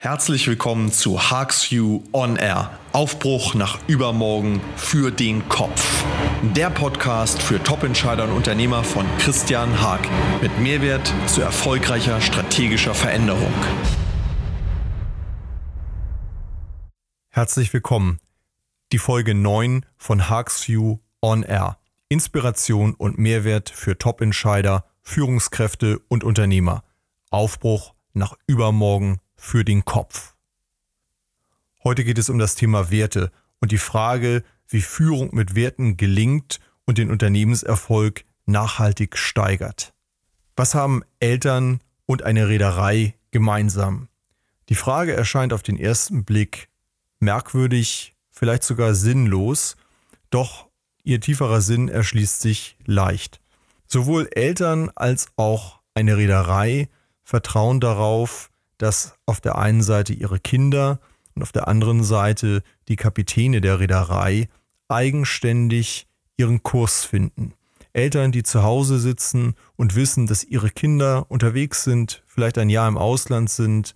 Herzlich willkommen zu Harks You On Air. Aufbruch nach übermorgen für den Kopf. Der Podcast für Top-Entscheider und Unternehmer von Christian Haag mit Mehrwert zu erfolgreicher strategischer Veränderung. Herzlich willkommen. Die Folge 9 von Harks You On Air. Inspiration und Mehrwert für Top-Entscheider, Führungskräfte und Unternehmer. Aufbruch nach übermorgen für den Kopf. Heute geht es um das Thema Werte und die Frage, wie Führung mit Werten gelingt und den Unternehmenserfolg nachhaltig steigert. Was haben Eltern und eine Reederei gemeinsam? Die Frage erscheint auf den ersten Blick merkwürdig, vielleicht sogar sinnlos, doch ihr tieferer Sinn erschließt sich leicht. Sowohl Eltern als auch eine Reederei vertrauen darauf, dass auf der einen Seite ihre Kinder und auf der anderen Seite die Kapitäne der Reederei eigenständig ihren Kurs finden. Eltern, die zu Hause sitzen und wissen, dass ihre Kinder unterwegs sind, vielleicht ein Jahr im Ausland sind,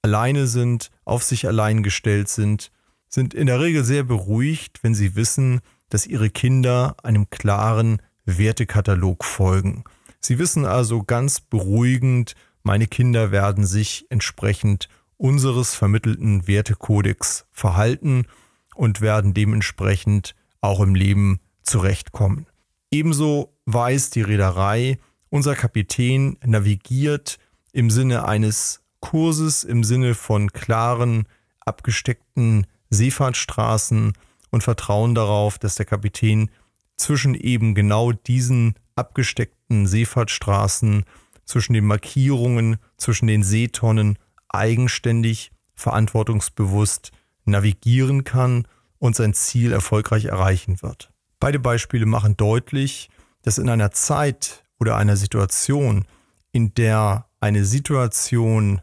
alleine sind, auf sich allein gestellt sind, sind in der Regel sehr beruhigt, wenn sie wissen, dass ihre Kinder einem klaren Wertekatalog folgen. Sie wissen also ganz beruhigend, meine Kinder werden sich entsprechend unseres vermittelten Wertekodex verhalten und werden dementsprechend auch im Leben zurechtkommen. Ebenso weiß die Reederei, unser Kapitän navigiert im Sinne eines Kurses, im Sinne von klaren, abgesteckten Seefahrtsstraßen und vertrauen darauf, dass der Kapitän zwischen eben genau diesen abgesteckten Seefahrtsstraßen zwischen den Markierungen, zwischen den Seetonnen eigenständig, verantwortungsbewusst navigieren kann und sein Ziel erfolgreich erreichen wird. Beide Beispiele machen deutlich, dass in einer Zeit oder einer Situation, in der eine Situation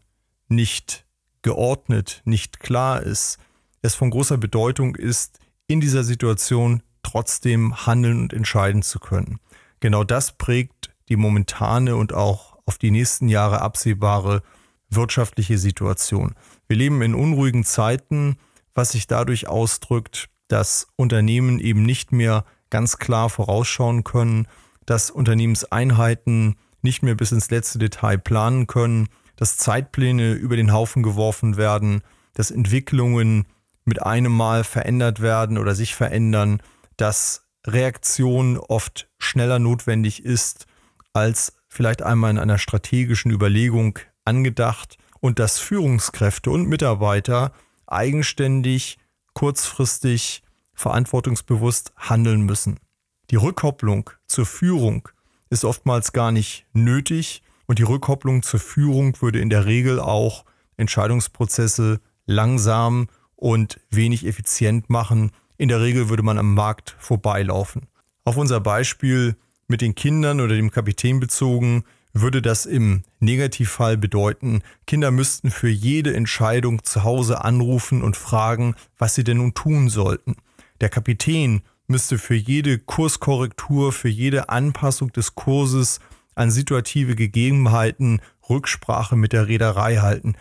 nicht geordnet, nicht klar ist, es von großer Bedeutung ist, in dieser Situation trotzdem handeln und entscheiden zu können. Genau das prägt die momentane und auch auf die nächsten Jahre absehbare wirtschaftliche Situation. Wir leben in unruhigen Zeiten, was sich dadurch ausdrückt, dass Unternehmen eben nicht mehr ganz klar vorausschauen können, dass Unternehmenseinheiten nicht mehr bis ins letzte Detail planen können, dass Zeitpläne über den Haufen geworfen werden, dass Entwicklungen mit einem Mal verändert werden oder sich verändern, dass Reaktion oft schneller notwendig ist als vielleicht einmal in einer strategischen Überlegung angedacht und dass Führungskräfte und Mitarbeiter eigenständig, kurzfristig, verantwortungsbewusst handeln müssen. Die Rückkopplung zur Führung ist oftmals gar nicht nötig und die Rückkopplung zur Führung würde in der Regel auch Entscheidungsprozesse langsam und wenig effizient machen. In der Regel würde man am Markt vorbeilaufen. Auf unser Beispiel mit den Kindern oder dem Kapitän bezogen, würde das im Negativfall bedeuten, Kinder müssten für jede Entscheidung zu Hause anrufen und fragen, was sie denn nun tun sollten. Der Kapitän müsste für jede Kurskorrektur, für jede Anpassung des Kurses an situative Gegebenheiten Rücksprache mit der Reederei halten.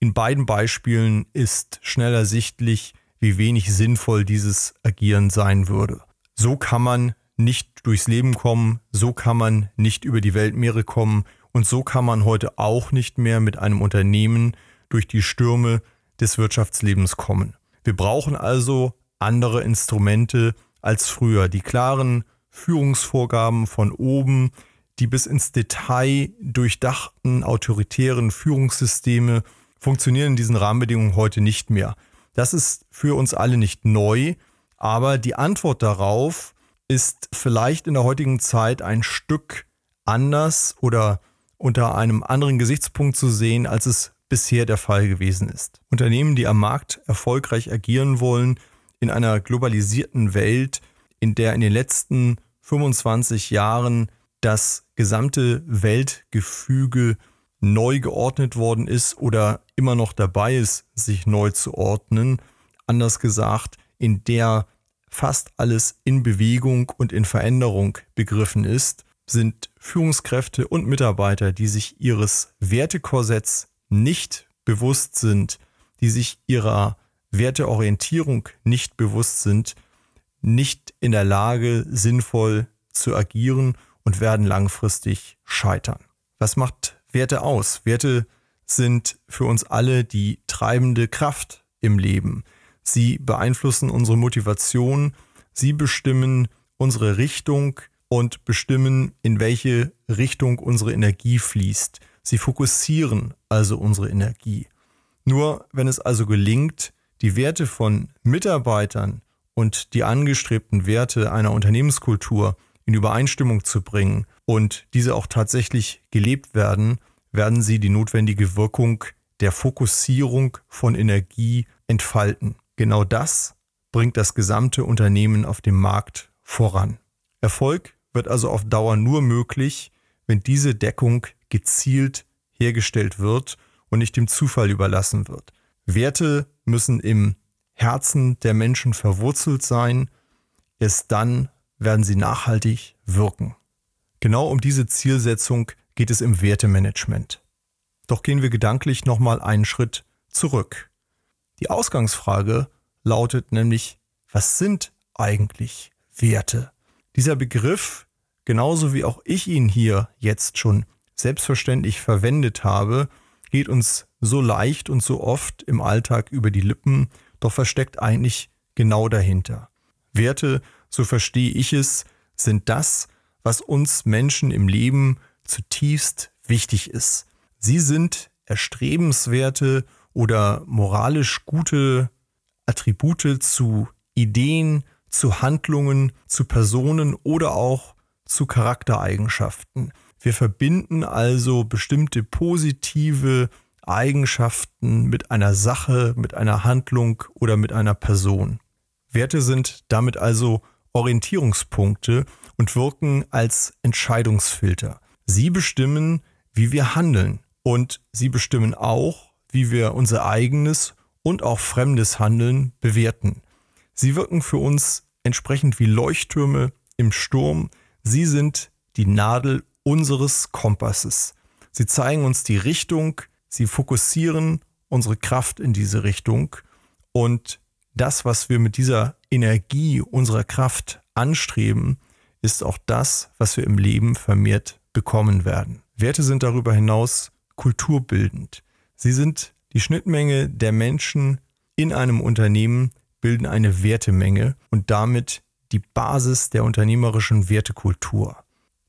In beiden Beispielen ist schnell ersichtlich, wie wenig sinnvoll dieses Agieren sein würde. So kann man nicht durchs Leben kommen, so kann man nicht über die Weltmeere kommen und so kann man heute auch nicht mehr mit einem Unternehmen durch die Stürme des Wirtschaftslebens kommen. Wir brauchen also andere Instrumente als früher. Die klaren Führungsvorgaben von oben, die bis ins Detail durchdachten autoritären Führungssysteme funktionieren in diesen Rahmenbedingungen heute nicht mehr. Das ist für uns alle nicht neu, aber die Antwort darauf ist vielleicht in der heutigen Zeit ein Stück anders oder unter einem anderen Gesichtspunkt zu sehen, als es bisher der Fall gewesen ist. Unternehmen, die am Markt erfolgreich agieren wollen, in einer globalisierten Welt, in der in den letzten 25 Jahren das gesamte Weltgefüge neu geordnet worden ist oder immer noch dabei ist, sich neu zu ordnen. Anders gesagt, in der fast alles in Bewegung und in Veränderung begriffen ist, sind Führungskräfte und Mitarbeiter, die sich ihres Wertekorsetts nicht bewusst sind, die sich ihrer Werteorientierung nicht bewusst sind, nicht in der Lage, sinnvoll zu agieren und werden langfristig scheitern. Was macht Werte aus? Werte sind für uns alle die treibende Kraft im Leben. Sie beeinflussen unsere Motivation, sie bestimmen unsere Richtung und bestimmen, in welche Richtung unsere Energie fließt. Sie fokussieren also unsere Energie. Nur wenn es also gelingt, die Werte von Mitarbeitern und die angestrebten Werte einer Unternehmenskultur in Übereinstimmung zu bringen und diese auch tatsächlich gelebt werden, werden sie die notwendige Wirkung der Fokussierung von Energie entfalten. Genau das bringt das gesamte Unternehmen auf dem Markt voran. Erfolg wird also auf Dauer nur möglich, wenn diese Deckung gezielt hergestellt wird und nicht dem Zufall überlassen wird. Werte müssen im Herzen der Menschen verwurzelt sein. Erst dann werden sie nachhaltig wirken. Genau um diese Zielsetzung geht es im Wertemanagement. Doch gehen wir gedanklich nochmal einen Schritt zurück. Die Ausgangsfrage lautet nämlich, was sind eigentlich Werte? Dieser Begriff, genauso wie auch ich ihn hier jetzt schon selbstverständlich verwendet habe, geht uns so leicht und so oft im Alltag über die Lippen, doch versteckt eigentlich genau dahinter. Werte, so verstehe ich es, sind das, was uns Menschen im Leben zutiefst wichtig ist. Sie sind erstrebenswerte oder moralisch gute Attribute zu Ideen, zu Handlungen, zu Personen oder auch zu Charaktereigenschaften. Wir verbinden also bestimmte positive Eigenschaften mit einer Sache, mit einer Handlung oder mit einer Person. Werte sind damit also Orientierungspunkte und wirken als Entscheidungsfilter. Sie bestimmen, wie wir handeln und sie bestimmen auch, wie wir unser eigenes und auch fremdes Handeln bewerten. Sie wirken für uns entsprechend wie Leuchttürme im Sturm. Sie sind die Nadel unseres Kompasses. Sie zeigen uns die Richtung, sie fokussieren unsere Kraft in diese Richtung und das, was wir mit dieser Energie unserer Kraft anstreben, ist auch das, was wir im Leben vermehrt bekommen werden. Werte sind darüber hinaus kulturbildend. Sie sind die Schnittmenge der Menschen in einem Unternehmen, bilden eine Wertemenge und damit die Basis der unternehmerischen Wertekultur.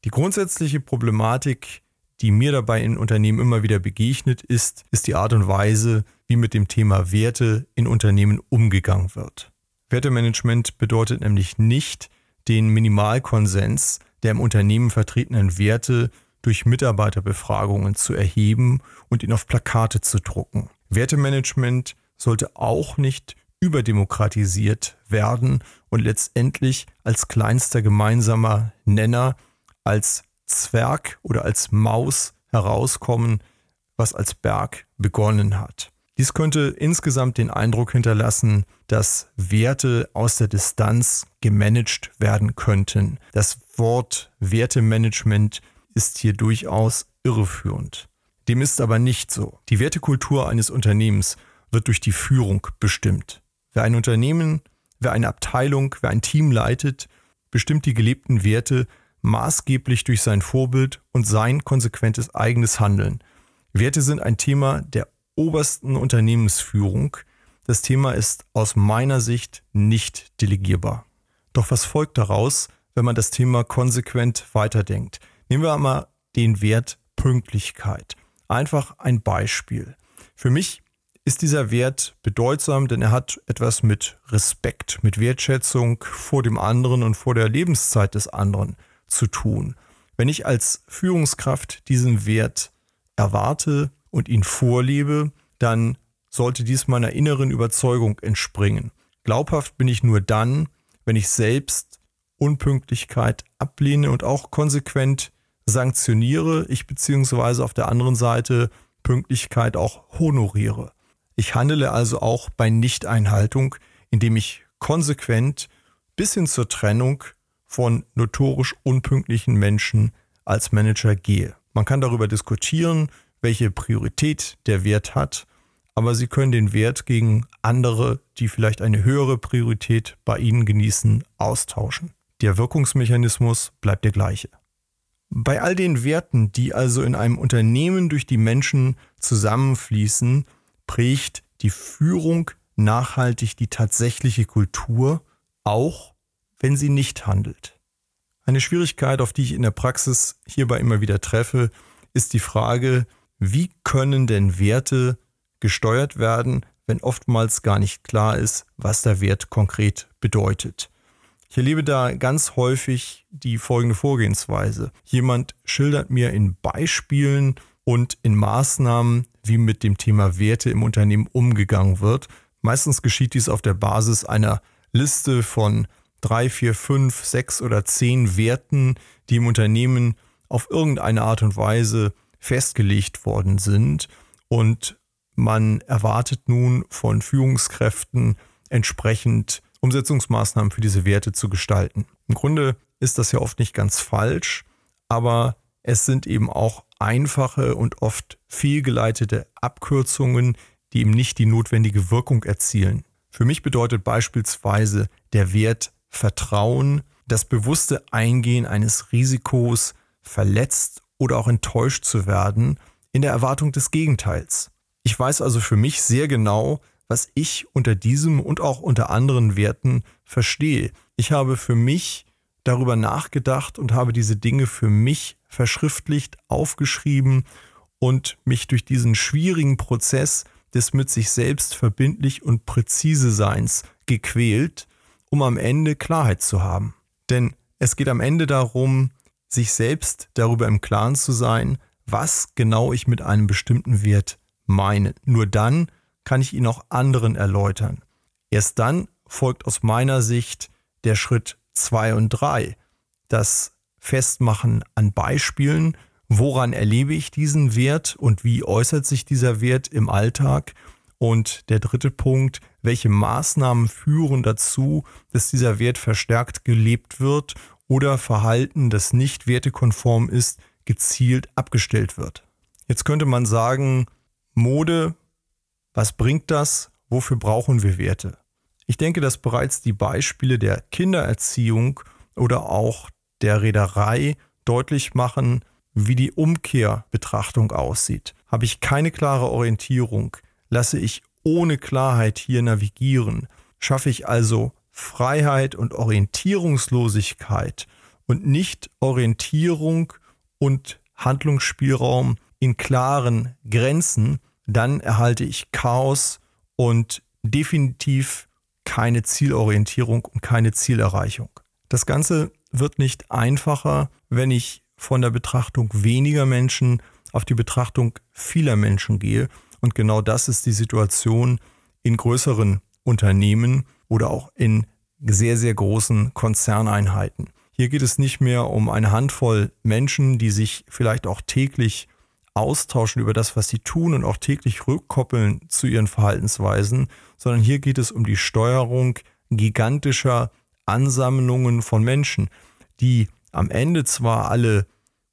Die grundsätzliche Problematik, die mir dabei in Unternehmen immer wieder begegnet ist, ist die Art und Weise, wie mit dem Thema Werte in Unternehmen umgegangen wird. Wertemanagement bedeutet nämlich nicht, den Minimalkonsens der im Unternehmen vertretenen Werte durch Mitarbeiterbefragungen zu erheben und ihn auf Plakate zu drucken. Wertemanagement sollte auch nicht überdemokratisiert werden und letztendlich als kleinster gemeinsamer Nenner, als Zwerg oder als Maus herauskommen, was als Berg begonnen hat. Dies könnte insgesamt den Eindruck hinterlassen, dass Werte aus der Distanz gemanagt werden könnten. Das Wort Wertemanagement ist hier durchaus irreführend. Dem ist aber nicht so. Die Wertekultur eines Unternehmens wird durch die Führung bestimmt. Wer ein Unternehmen, wer eine Abteilung, wer ein Team leitet, bestimmt die gelebten Werte maßgeblich durch sein Vorbild und sein konsequentes eigenes Handeln. Werte sind ein Thema der obersten Unternehmensführung. Das Thema ist aus meiner Sicht nicht delegierbar. Doch was folgt daraus, wenn man das Thema konsequent weiterdenkt? Nehmen wir einmal den Wert Pünktlichkeit. Einfach ein Beispiel. Für mich ist dieser Wert bedeutsam, denn er hat etwas mit Respekt, mit Wertschätzung vor dem anderen und vor der Lebenszeit des anderen zu tun. Wenn ich als Führungskraft diesen Wert erwarte und ihn vorlebe, dann sollte dies meiner inneren Überzeugung entspringen. Glaubhaft bin ich nur dann, wenn ich selbst Unpünktlichkeit ablehne und auch konsequent sanktioniere, ich beziehungsweise auf der anderen Seite Pünktlichkeit auch honoriere. Ich handele also auch bei Nichteinhaltung, indem ich konsequent bis hin zur Trennung von notorisch unpünktlichen Menschen als Manager gehe. Man kann darüber diskutieren, welche Priorität der Wert hat, aber Sie können den Wert gegen andere, die vielleicht eine höhere Priorität bei Ihnen genießen, austauschen. Der Wirkungsmechanismus bleibt der gleiche. Bei all den Werten, die also in einem Unternehmen durch die Menschen zusammenfließen, prägt die Führung nachhaltig die tatsächliche Kultur, auch wenn sie nicht handelt. Eine Schwierigkeit, auf die ich in der Praxis hierbei immer wieder treffe, ist die Frage, wie können denn Werte gesteuert werden, wenn oftmals gar nicht klar ist, was der Wert konkret bedeutet. Ich erlebe da ganz häufig die folgende Vorgehensweise. Jemand schildert mir in Beispielen und in Maßnahmen, wie mit dem Thema Werte im Unternehmen umgegangen wird. Meistens geschieht dies auf der Basis einer Liste von drei, vier, fünf, sechs oder zehn Werten, die im Unternehmen auf irgendeine Art und Weise festgelegt worden sind. Und man erwartet nun von Führungskräften entsprechend Umsetzungsmaßnahmen für diese Werte zu gestalten. Im Grunde ist das ja oft nicht ganz falsch, aber es sind eben auch einfache und oft fehlgeleitete Abkürzungen, die eben nicht die notwendige Wirkung erzielen. Für mich bedeutet beispielsweise der Wert Vertrauen das bewusste Eingehen eines Risikos, verletzt oder auch enttäuscht zu werden, in der Erwartung des Gegenteils. Ich weiß also für mich sehr genau, was ich unter diesem und auch unter anderen Werten verstehe. Ich habe für mich darüber nachgedacht und habe diese Dinge für mich verschriftlicht, aufgeschrieben und mich durch diesen schwierigen Prozess des mit sich selbst verbindlich und präzise Seins gequält, um am Ende Klarheit zu haben. Denn es geht am Ende darum, sich selbst darüber im Klaren zu sein, was genau ich mit einem bestimmten Wert meine. Nur dann kann ich ihn auch anderen erläutern. Erst dann folgt aus meiner Sicht der Schritt zwei und drei. Das Festmachen an Beispielen, woran erlebe ich diesen Wert und wie äußert sich dieser Wert im Alltag. Und der dritte Punkt, welche Maßnahmen führen dazu, dass dieser Wert verstärkt gelebt wird oder Verhalten, das nicht wertekonform ist, gezielt abgestellt wird. Jetzt könnte man sagen, Mode, was bringt das? Wofür brauchen wir Werte? Ich denke, dass bereits die Beispiele der Kindererziehung oder auch der Reederei deutlich machen, wie die Umkehrbetrachtung aussieht. Habe ich keine klare Orientierung, lasse ich ohne Klarheit hier navigieren, schaffe ich also Freiheit und Orientierungslosigkeit und nicht Orientierung und Handlungsspielraum in klaren Grenzen, dann erhalte ich Chaos und definitiv keine Zielorientierung und keine Zielerreichung. Das Ganze wird nicht einfacher, wenn ich von der Betrachtung weniger Menschen auf die Betrachtung vieler Menschen gehe. Und genau das ist die Situation in größeren Unternehmen oder auch in sehr, sehr großen Konzerneinheiten. Hier geht es nicht mehr um eine Handvoll Menschen, die sich vielleicht auch täglich austauschen über das, was sie tun und auch täglich rückkoppeln zu ihren Verhaltensweisen, sondern hier geht es um die Steuerung gigantischer Ansammlungen von Menschen, die am Ende zwar alle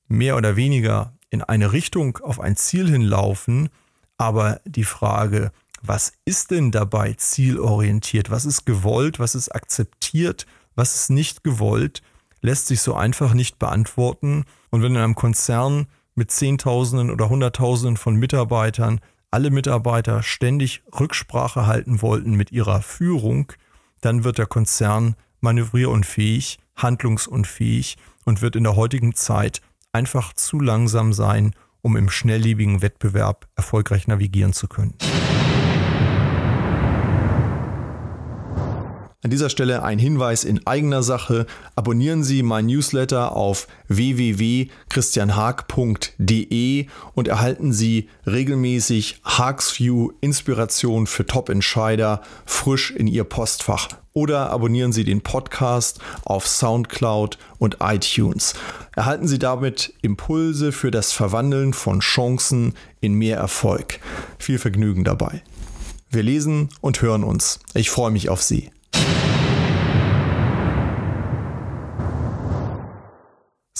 mehr oder weniger in eine Richtung auf ein Ziel hinlaufen, aber die Frage, was ist denn dabei zielorientiert, was ist gewollt, was ist akzeptiert, was ist nicht gewollt, lässt sich so einfach nicht beantworten. Und wenn in einem Konzern mit Zehntausenden oder Hunderttausenden von Mitarbeitern alle Mitarbeiter ständig Rücksprache halten wollten mit ihrer Führung, dann wird der Konzern manövrierunfähig, handlungsunfähig und wird in der heutigen Zeit einfach zu langsam sein, um im schnelllebigen Wettbewerb erfolgreich navigieren zu können. An dieser Stelle ein Hinweis in eigener Sache. Abonnieren Sie mein Newsletter auf www.christianhaag.de und erhalten Sie regelmäßig Haagsview Inspiration für Top-Entscheider frisch in Ihr Postfach. Oder abonnieren Sie den Podcast auf SoundCloud und iTunes. Erhalten Sie damit Impulse für das Verwandeln von Chancen in mehr Erfolg. Viel Vergnügen dabei. Wir lesen und hören uns. Ich freue mich auf Sie.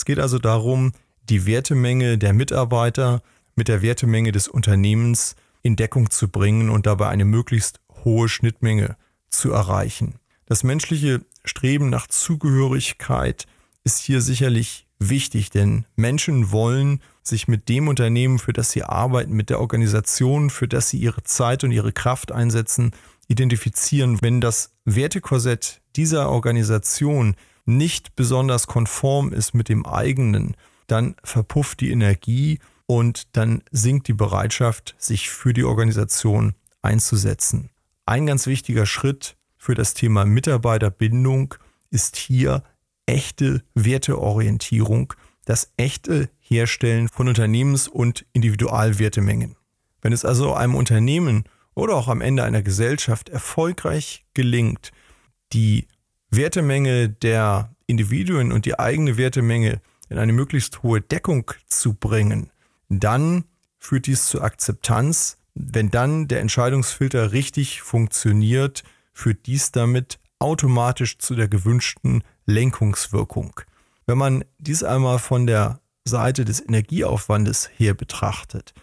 Es geht also darum, die Wertemenge der Mitarbeiter mit der Wertemenge des Unternehmens in Deckung zu bringen und dabei eine möglichst hohe Schnittmenge zu erreichen. Das menschliche Streben nach Zugehörigkeit ist hier sicherlich wichtig, denn Menschen wollen sich mit dem Unternehmen, für das sie arbeiten, mit der Organisation, für das sie ihre Zeit und ihre Kraft einsetzen, identifizieren. Wenn das Wertekorsett dieser Organisation nicht besonders konform ist mit dem eigenen, dann verpufft die Energie und dann sinkt die Bereitschaft, sich für die Organisation einzusetzen. Ein ganz wichtiger Schritt für das Thema Mitarbeiterbindung ist hier echte Werteorientierung, das echte Herstellen von Unternehmens- und Individualwertemengen. Wenn es also einem Unternehmen oder auch am Ende einer Gesellschaft erfolgreich gelingt, die Wertemenge der Individuen und die eigene Wertemenge in eine möglichst hohe Deckung zu bringen, dann führt dies zur Akzeptanz. Wenn dann der Entscheidungsfilter richtig funktioniert, führt dies damit automatisch zu der gewünschten Lenkungswirkung. Wenn man dies einmal von der Seite des Energieaufwandes her betrachtet,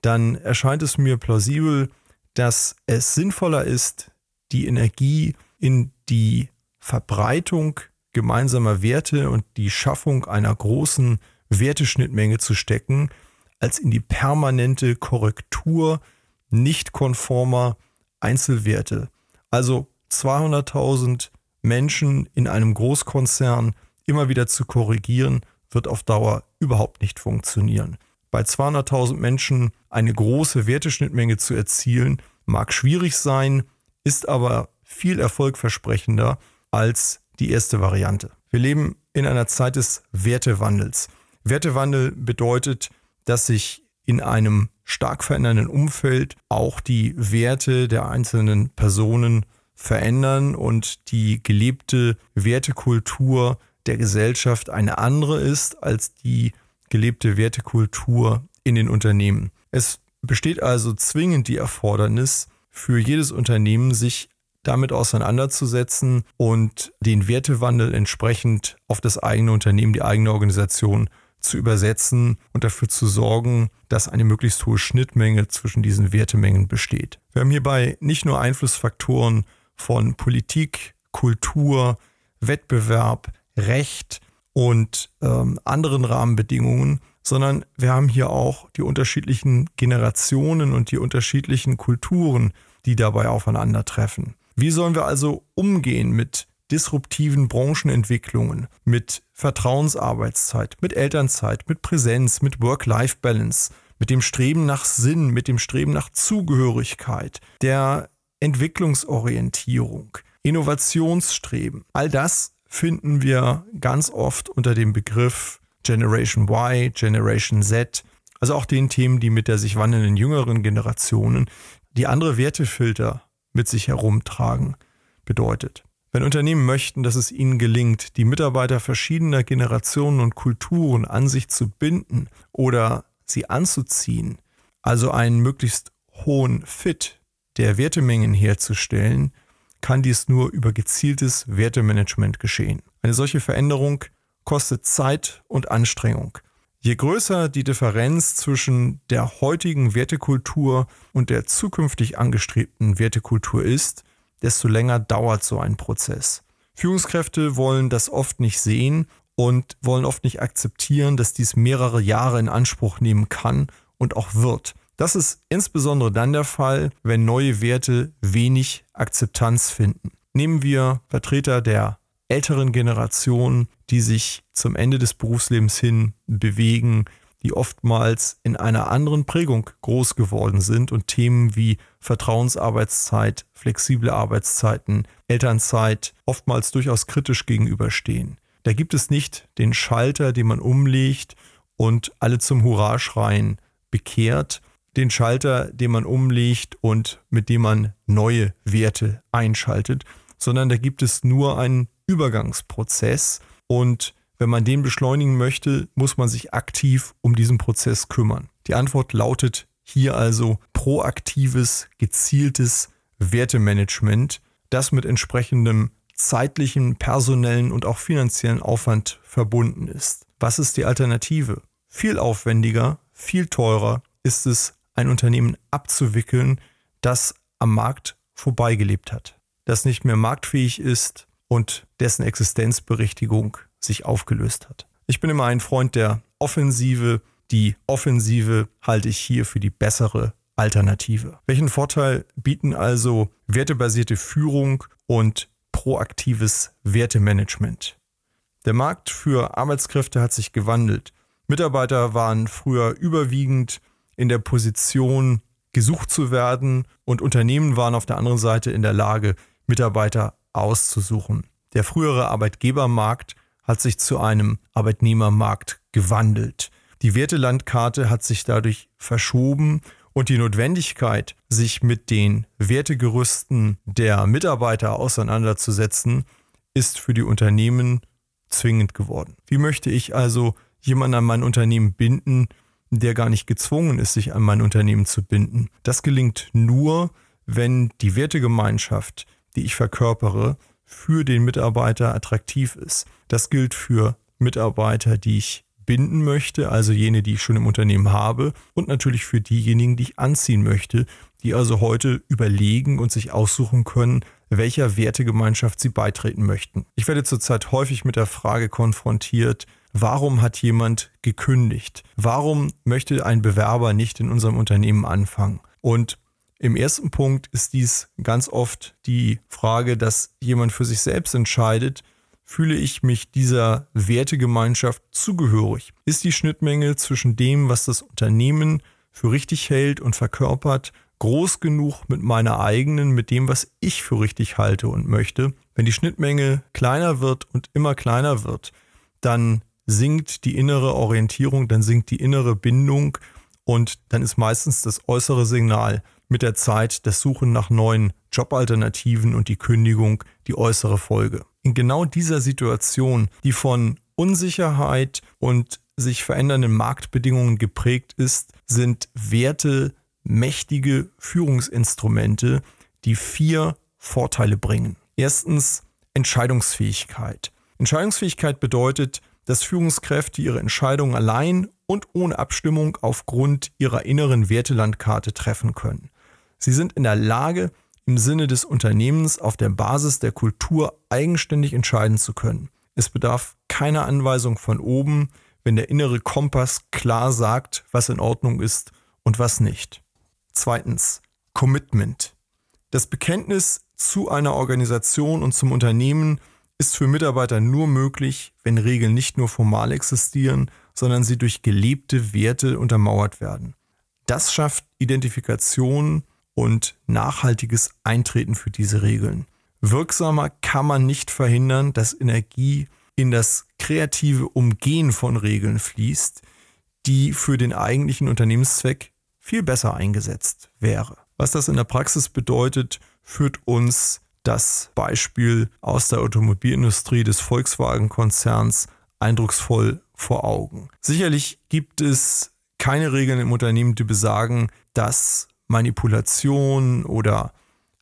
dann erscheint es mir plausibel, dass es sinnvoller ist, die Energie in die Verbreitung gemeinsamer Werte und die Schaffung einer großen Werteschnittmenge zu stecken, als in die permanente Korrektur nicht konformer Einzelwerte. Also 200.000 Menschen in einem Großkonzern immer wieder zu korrigieren, wird auf Dauer überhaupt nicht funktionieren. Bei 200.000 Menschen eine große Werteschnittmenge zu erzielen, mag schwierig sein, ist aber viel erfolgversprechender als die erste Variante. Wir leben in einer Zeit des Wertewandels. Wertewandel bedeutet, dass sich in einem stark verändernden Umfeld auch die Werte der einzelnen Personen verändern und die gelebte Wertekultur der Gesellschaft eine andere ist als die gelebte Wertekultur in den Unternehmen. Es besteht also zwingend die Erfordernis für jedes Unternehmen, sich damit auseinanderzusetzen und den Wertewandel entsprechend auf das eigene Unternehmen, die eigene Organisation zu übersetzen und dafür zu sorgen, dass eine möglichst hohe Schnittmenge zwischen diesen Wertemengen besteht. Wir haben hierbei nicht nur Einflussfaktoren von Politik, Kultur, Wettbewerb, Recht und ähm, anderen Rahmenbedingungen, sondern wir haben hier auch die unterschiedlichen Generationen und die unterschiedlichen Kulturen, die dabei aufeinandertreffen. Wie sollen wir also umgehen mit disruptiven Branchenentwicklungen, mit Vertrauensarbeitszeit, mit Elternzeit, mit Präsenz, mit Work-Life-Balance, mit dem Streben nach Sinn, mit dem Streben nach Zugehörigkeit, der Entwicklungsorientierung, Innovationsstreben. All das finden wir ganz oft unter dem Begriff Generation Y, Generation Z, also auch den Themen, die mit der sich wandelnden jüngeren Generationen, die andere Wertefilter mit sich herumtragen, bedeutet. Wenn Unternehmen möchten, dass es ihnen gelingt, die Mitarbeiter verschiedener Generationen und Kulturen an sich zu binden oder sie anzuziehen, also einen möglichst hohen Fit der Wertemengen herzustellen, kann dies nur über gezieltes Wertemanagement geschehen. Eine solche Veränderung kostet Zeit und Anstrengung. Je größer die Differenz zwischen der heutigen Wertekultur und der zukünftig angestrebten Wertekultur ist, desto länger dauert so ein Prozess. Führungskräfte wollen das oft nicht sehen und wollen oft nicht akzeptieren, dass dies mehrere Jahre in Anspruch nehmen kann und auch wird. Das ist insbesondere dann der Fall, wenn neue Werte wenig Akzeptanz finden. Nehmen wir Vertreter der älteren Generation, die sich zum Ende des Berufslebens hin bewegen, die oftmals in einer anderen Prägung groß geworden sind und Themen wie Vertrauensarbeitszeit, flexible Arbeitszeiten, Elternzeit oftmals durchaus kritisch gegenüberstehen. Da gibt es nicht den Schalter, den man umlegt und alle zum Hurra schreien bekehrt, den Schalter, den man umlegt und mit dem man neue Werte einschaltet, sondern da gibt es nur einen Übergangsprozess und wenn man den beschleunigen möchte, muss man sich aktiv um diesen Prozess kümmern. Die Antwort lautet hier also proaktives, gezieltes Wertemanagement, das mit entsprechendem zeitlichen, personellen und auch finanziellen Aufwand verbunden ist. Was ist die Alternative? Viel aufwendiger, viel teurer ist es ein Unternehmen abzuwickeln, das am Markt vorbeigelebt hat, das nicht mehr marktfähig ist und dessen Existenzberechtigung sich aufgelöst hat. Ich bin immer ein Freund der Offensive. Die Offensive halte ich hier für die bessere Alternative. Welchen Vorteil bieten also wertebasierte Führung und proaktives Wertemanagement? Der Markt für Arbeitskräfte hat sich gewandelt. Mitarbeiter waren früher überwiegend in der Position, gesucht zu werden und Unternehmen waren auf der anderen Seite in der Lage, Mitarbeiter auszusuchen. Der frühere Arbeitgebermarkt hat sich zu einem Arbeitnehmermarkt gewandelt. Die Wertelandkarte hat sich dadurch verschoben und die Notwendigkeit, sich mit den Wertegerüsten der Mitarbeiter auseinanderzusetzen, ist für die Unternehmen zwingend geworden. Wie möchte ich also jemanden an mein Unternehmen binden, der gar nicht gezwungen ist, sich an mein Unternehmen zu binden? Das gelingt nur, wenn die Wertegemeinschaft, die ich verkörpere, für den Mitarbeiter attraktiv ist. Das gilt für Mitarbeiter, die ich binden möchte, also jene, die ich schon im Unternehmen habe, und natürlich für diejenigen, die ich anziehen möchte, die also heute überlegen und sich aussuchen können, welcher Wertegemeinschaft sie beitreten möchten. Ich werde zurzeit häufig mit der Frage konfrontiert, warum hat jemand gekündigt? Warum möchte ein Bewerber nicht in unserem Unternehmen anfangen? Und im ersten Punkt ist dies ganz oft die Frage, dass jemand für sich selbst entscheidet, fühle ich mich dieser Wertegemeinschaft zugehörig? Ist die Schnittmenge zwischen dem, was das Unternehmen für richtig hält und verkörpert, groß genug mit meiner eigenen, mit dem, was ich für richtig halte und möchte? Wenn die Schnittmenge kleiner wird und immer kleiner wird, dann sinkt die innere Orientierung, dann sinkt die innere Bindung und dann ist meistens das äußere Signal mit der Zeit das Suchen nach neuen Jobalternativen und die Kündigung die äußere Folge in genau dieser Situation, die von Unsicherheit und sich verändernden Marktbedingungen geprägt ist, sind Werte mächtige Führungsinstrumente, die vier Vorteile bringen. Erstens Entscheidungsfähigkeit. Entscheidungsfähigkeit bedeutet, dass Führungskräfte ihre Entscheidungen allein und ohne Abstimmung aufgrund ihrer inneren Wertelandkarte treffen können. Sie sind in der Lage, im Sinne des Unternehmens auf der Basis der Kultur eigenständig entscheiden zu können. Es bedarf keiner Anweisung von oben, wenn der innere Kompass klar sagt, was in Ordnung ist und was nicht. Zweitens, Commitment. Das Bekenntnis zu einer Organisation und zum Unternehmen ist für Mitarbeiter nur möglich, wenn Regeln nicht nur formal existieren, sondern sie durch gelebte Werte untermauert werden. Das schafft Identifikation und nachhaltiges Eintreten für diese Regeln. Wirksamer kann man nicht verhindern, dass Energie in das kreative Umgehen von Regeln fließt, die für den eigentlichen Unternehmenszweck viel besser eingesetzt wäre. Was das in der Praxis bedeutet, führt uns das Beispiel aus der Automobilindustrie des Volkswagen-Konzerns eindrucksvoll vor Augen. Sicherlich gibt es keine Regeln im Unternehmen, die besagen, dass Manipulation oder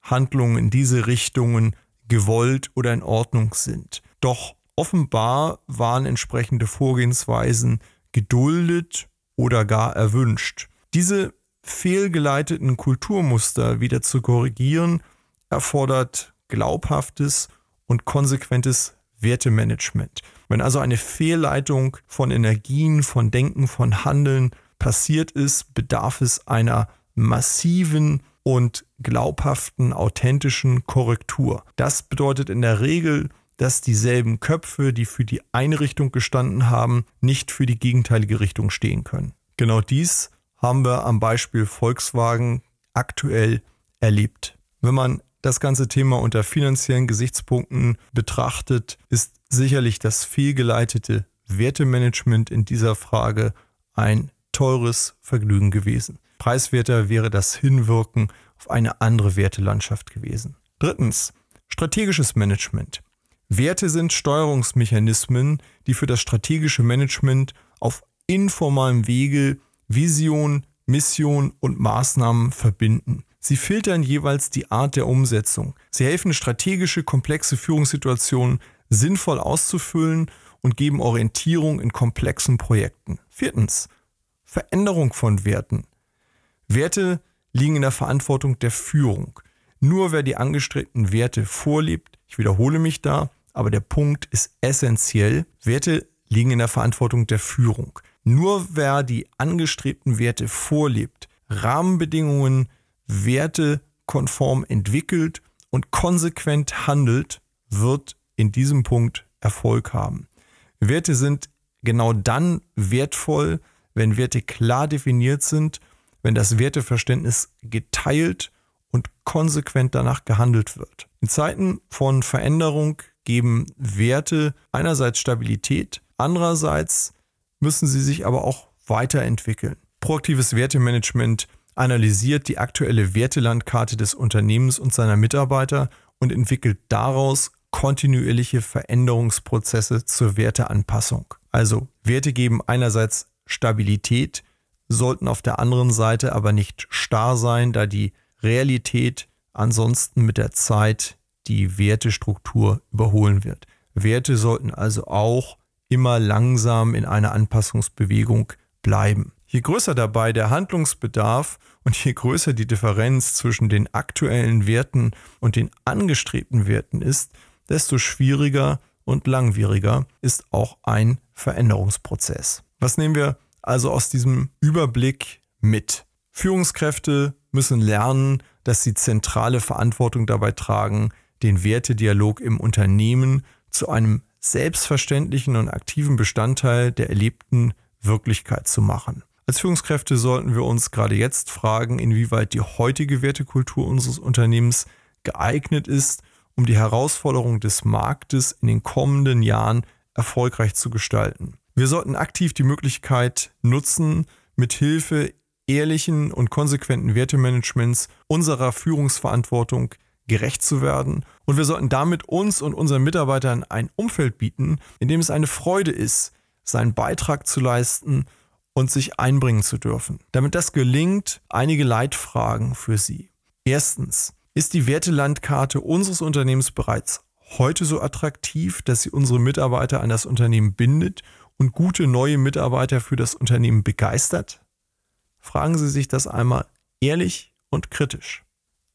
Handlungen in diese Richtungen gewollt oder in Ordnung sind. Doch offenbar waren entsprechende Vorgehensweisen geduldet oder gar erwünscht. Diese fehlgeleiteten Kulturmuster wieder zu korrigieren, erfordert glaubhaftes und konsequentes Wertemanagement. Wenn also eine Fehlleitung von Energien, von Denken, von Handeln passiert ist, bedarf es einer massiven und glaubhaften, authentischen Korrektur. Das bedeutet in der Regel, dass dieselben Köpfe, die für die eine Richtung gestanden haben, nicht für die gegenteilige Richtung stehen können. Genau dies haben wir am Beispiel Volkswagen aktuell erlebt. Wenn man das ganze Thema unter finanziellen Gesichtspunkten betrachtet, ist sicherlich das fehlgeleitete Wertemanagement in dieser Frage ein teures Vergnügen gewesen. Preiswerter wäre das Hinwirken auf eine andere Wertelandschaft gewesen. Drittens, strategisches Management. Werte sind Steuerungsmechanismen, die für das strategische Management auf informalem Wege Vision, Mission und Maßnahmen verbinden. Sie filtern jeweils die Art der Umsetzung. Sie helfen, strategische, komplexe Führungssituationen sinnvoll auszufüllen und geben Orientierung in komplexen Projekten. Viertens. Veränderung von Werten. Werte liegen in der Verantwortung der Führung. Nur wer die angestrebten Werte vorlebt, ich wiederhole mich da, aber der Punkt ist essentiell, Werte liegen in der Verantwortung der Führung. Nur wer die angestrebten Werte vorlebt, Rahmenbedingungen, Werte konform entwickelt und konsequent handelt, wird in diesem Punkt Erfolg haben. Werte sind genau dann wertvoll, wenn Werte klar definiert sind, wenn das Werteverständnis geteilt und konsequent danach gehandelt wird. In Zeiten von Veränderung geben Werte einerseits Stabilität, andererseits müssen sie sich aber auch weiterentwickeln. Proaktives Wertemanagement analysiert die aktuelle Wertelandkarte des Unternehmens und seiner Mitarbeiter und entwickelt daraus kontinuierliche Veränderungsprozesse zur Werteanpassung. Also Werte geben einerseits Stabilität, sollten auf der anderen Seite aber nicht starr sein, da die Realität ansonsten mit der Zeit die Wertestruktur überholen wird. Werte sollten also auch immer langsam in einer Anpassungsbewegung bleiben. Je größer dabei der Handlungsbedarf und je größer die Differenz zwischen den aktuellen Werten und den angestrebten Werten ist, desto schwieriger und langwieriger ist auch ein Veränderungsprozess. Was nehmen wir also aus diesem Überblick mit? Führungskräfte müssen lernen, dass sie zentrale Verantwortung dabei tragen, den Wertedialog im Unternehmen zu einem selbstverständlichen und aktiven Bestandteil der erlebten Wirklichkeit zu machen. Als Führungskräfte sollten wir uns gerade jetzt fragen, inwieweit die heutige Wertekultur unseres Unternehmens geeignet ist, um die Herausforderungen des Marktes in den kommenden Jahren erfolgreich zu gestalten. Wir sollten aktiv die Möglichkeit nutzen, mit Hilfe ehrlichen und konsequenten Wertemanagements unserer Führungsverantwortung gerecht zu werden. Und wir sollten damit uns und unseren Mitarbeitern ein Umfeld bieten, in dem es eine Freude ist, seinen Beitrag zu leisten und sich einbringen zu dürfen. Damit das gelingt, einige Leitfragen für Sie. Erstens, ist die Wertelandkarte unseres Unternehmens bereits heute so attraktiv, dass sie unsere Mitarbeiter an das Unternehmen bindet und gute neue Mitarbeiter für das Unternehmen begeistert? Fragen Sie sich das einmal ehrlich und kritisch.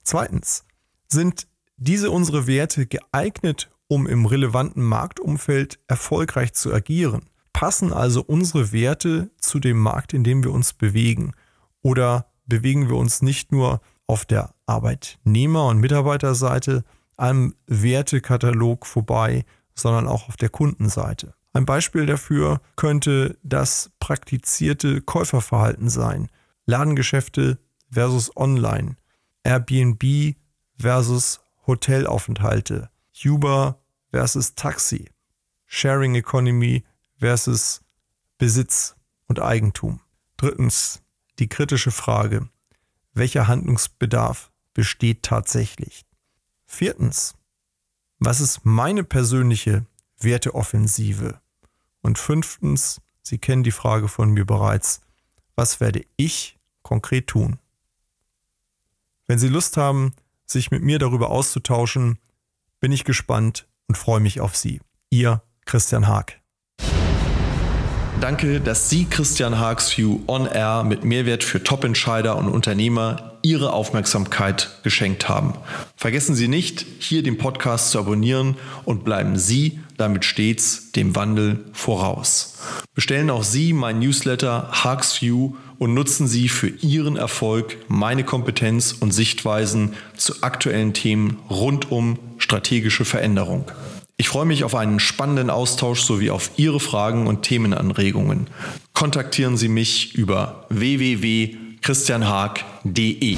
Zweitens, sind diese unsere Werte geeignet, um im relevanten Marktumfeld erfolgreich zu agieren? Passen also unsere Werte zu dem Markt, in dem wir uns bewegen? Oder bewegen wir uns nicht nur auf der Arbeitnehmer- und Mitarbeiterseite am Wertekatalog vorbei, sondern auch auf der Kundenseite? Ein Beispiel dafür könnte das praktizierte Käuferverhalten sein. Ladengeschäfte versus Online, Airbnb versus Hotelaufenthalte, Uber versus Taxi, Sharing Economy versus Besitz und Eigentum. Drittens die kritische Frage, welcher Handlungsbedarf besteht tatsächlich? Viertens, was ist meine persönliche Werteoffensive? Und fünftens, Sie kennen die Frage von mir bereits, was werde ich konkret tun? Wenn Sie Lust haben, sich mit mir darüber auszutauschen, bin ich gespannt und freue mich auf Sie. Ihr Christian Haag. Danke, dass Sie Christian Haags View On Air mit Mehrwert für Top-Entscheider und Unternehmer Ihre Aufmerksamkeit geschenkt haben. Vergessen Sie nicht, hier den Podcast zu abonnieren und bleiben Sie damit stets dem Wandel voraus. Bestellen auch Sie mein Newsletter Haags View und nutzen Sie für Ihren Erfolg meine Kompetenz und Sichtweisen zu aktuellen Themen rund um strategische Veränderung. Ich freue mich auf einen spannenden Austausch sowie auf Ihre Fragen und Themenanregungen. Kontaktieren Sie mich über www.christianhaag.de.